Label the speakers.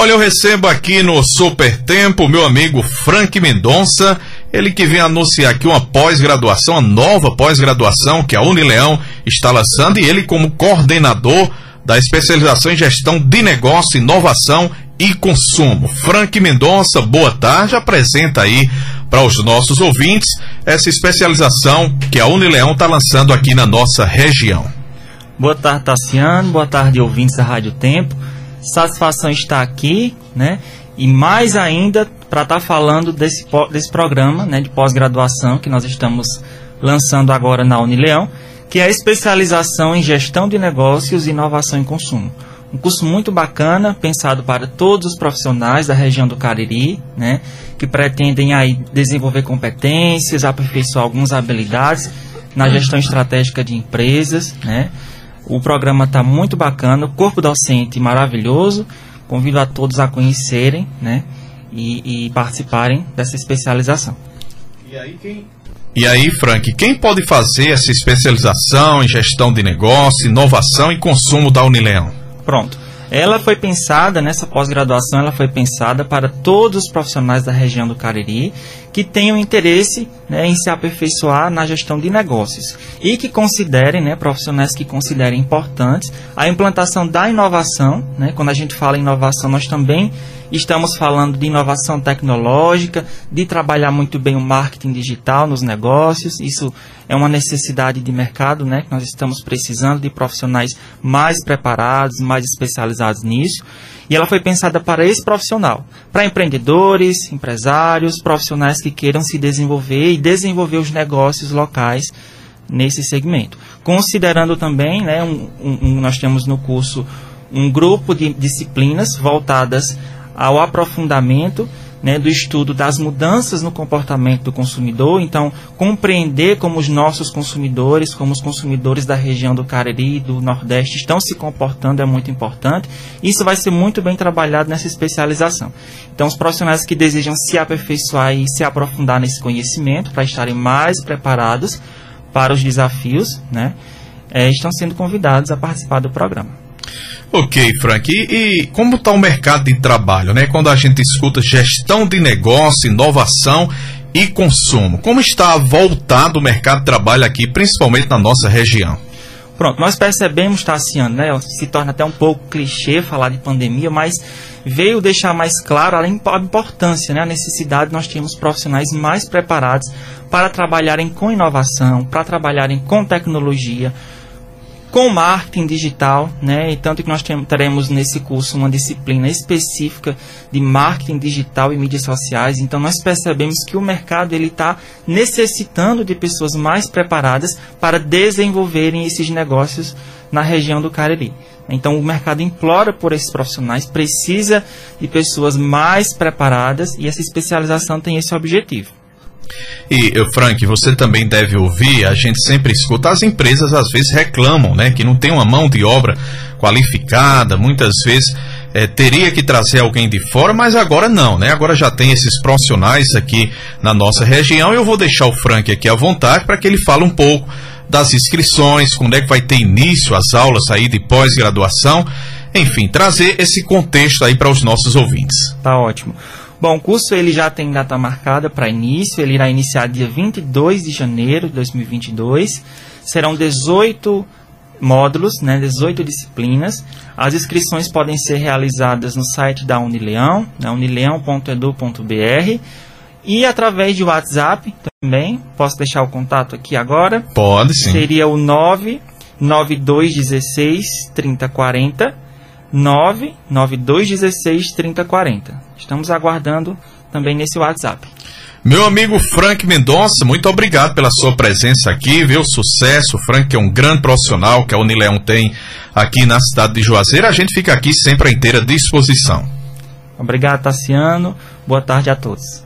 Speaker 1: Olha, eu recebo aqui no Super Tempo meu amigo Frank Mendonça, ele que vem anunciar aqui uma pós-graduação, uma nova pós-graduação que a Unileão está lançando e ele como coordenador da especialização em gestão de negócio, inovação e consumo. Frank Mendonça, boa tarde, apresenta aí para os nossos ouvintes essa especialização que a Unileão está lançando aqui na nossa região.
Speaker 2: Boa tarde, Tassiano, boa tarde, ouvintes da Rádio Tempo. Satisfação estar aqui, né? E mais ainda para estar tá falando desse, desse programa né, de pós-graduação que nós estamos lançando agora na Unileão, que é a especialização em gestão de negócios e inovação em consumo. Um curso muito bacana, pensado para todos os profissionais da região do Cariri, né, que pretendem aí desenvolver competências, aperfeiçoar algumas habilidades na gestão estratégica de empresas, né, o programa está muito bacana, o corpo docente maravilhoso. Convido a todos a conhecerem, né? E, e participarem dessa especialização.
Speaker 1: E aí, quem, e aí, Frank, quem pode fazer essa especialização em gestão de negócio, inovação e consumo da Unileão?
Speaker 2: Pronto. Ela foi pensada, nessa pós-graduação, ela foi pensada para todos os profissionais da região do Cariri que tenham interesse né, em se aperfeiçoar na gestão de negócios e que considerem, né, profissionais que considerem importantes a implantação da inovação. Né, quando a gente fala em inovação, nós também estamos falando de inovação tecnológica, de trabalhar muito bem o marketing digital nos negócios. Isso é uma necessidade de mercado, né, que nós estamos precisando de profissionais mais preparados, mais especializados nisso. E ela foi pensada para esse profissional, para empreendedores, empresários, profissionais que queiram se desenvolver e desenvolver os negócios locais nesse segmento. Considerando também, né, um, um, nós temos no curso um grupo de disciplinas voltadas ao aprofundamento né, do estudo das mudanças no comportamento do consumidor, então compreender como os nossos consumidores, como os consumidores da região do Cariri e do Nordeste estão se comportando é muito importante. Isso vai ser muito bem trabalhado nessa especialização. Então, os profissionais que desejam se aperfeiçoar e se aprofundar nesse conhecimento para estarem mais preparados para os desafios, né, é, estão sendo convidados a participar do programa.
Speaker 1: Ok, Frank. E, e como está o mercado de trabalho, né? Quando a gente escuta gestão de negócio, inovação e consumo, como está voltado o mercado de trabalho aqui, principalmente na nossa região?
Speaker 2: Pronto, nós percebemos, Tassiano, né? Se torna até um pouco clichê falar de pandemia, mas veio deixar mais claro a importância, né? A necessidade de nós termos profissionais mais preparados para trabalharem com inovação, para trabalharem com tecnologia, com marketing digital, né? E tanto que nós teremos nesse curso uma disciplina específica de marketing digital e mídias sociais. Então nós percebemos que o mercado ele está necessitando de pessoas mais preparadas para desenvolverem esses negócios na região do Cariri. Então o mercado implora por esses profissionais, precisa de pessoas mais preparadas e essa especialização tem esse objetivo.
Speaker 1: E, Frank, você também deve ouvir, a gente sempre escuta, as empresas às vezes reclamam, né, que não tem uma mão de obra qualificada, muitas vezes é, teria que trazer alguém de fora, mas agora não, né? Agora já tem esses profissionais aqui na nossa região. Eu vou deixar o Frank aqui à vontade para que ele fale um pouco das inscrições, quando é que vai ter início as aulas aí de pós-graduação, enfim, trazer esse contexto aí para os nossos ouvintes.
Speaker 2: Tá ótimo. Bom, o curso ele já tem data marcada para início, ele irá iniciar dia 22 de janeiro de 2022. Serão 18 módulos, né, 18 disciplinas. As inscrições podem ser realizadas no site da Unileão, né, unileão.edu.br e através de WhatsApp também. Posso deixar o contato aqui agora?
Speaker 1: Pode sim.
Speaker 2: Seria o 99216 3040 99216 3040. Estamos aguardando também nesse WhatsApp.
Speaker 1: Meu amigo Frank Mendonça, muito obrigado pela sua presença aqui, viu? Sucesso. O Frank é um grande profissional que a Unileão tem aqui na cidade de Juazeiro. A gente fica aqui sempre à inteira disposição.
Speaker 2: Obrigado, Tassiano. Boa tarde a todos.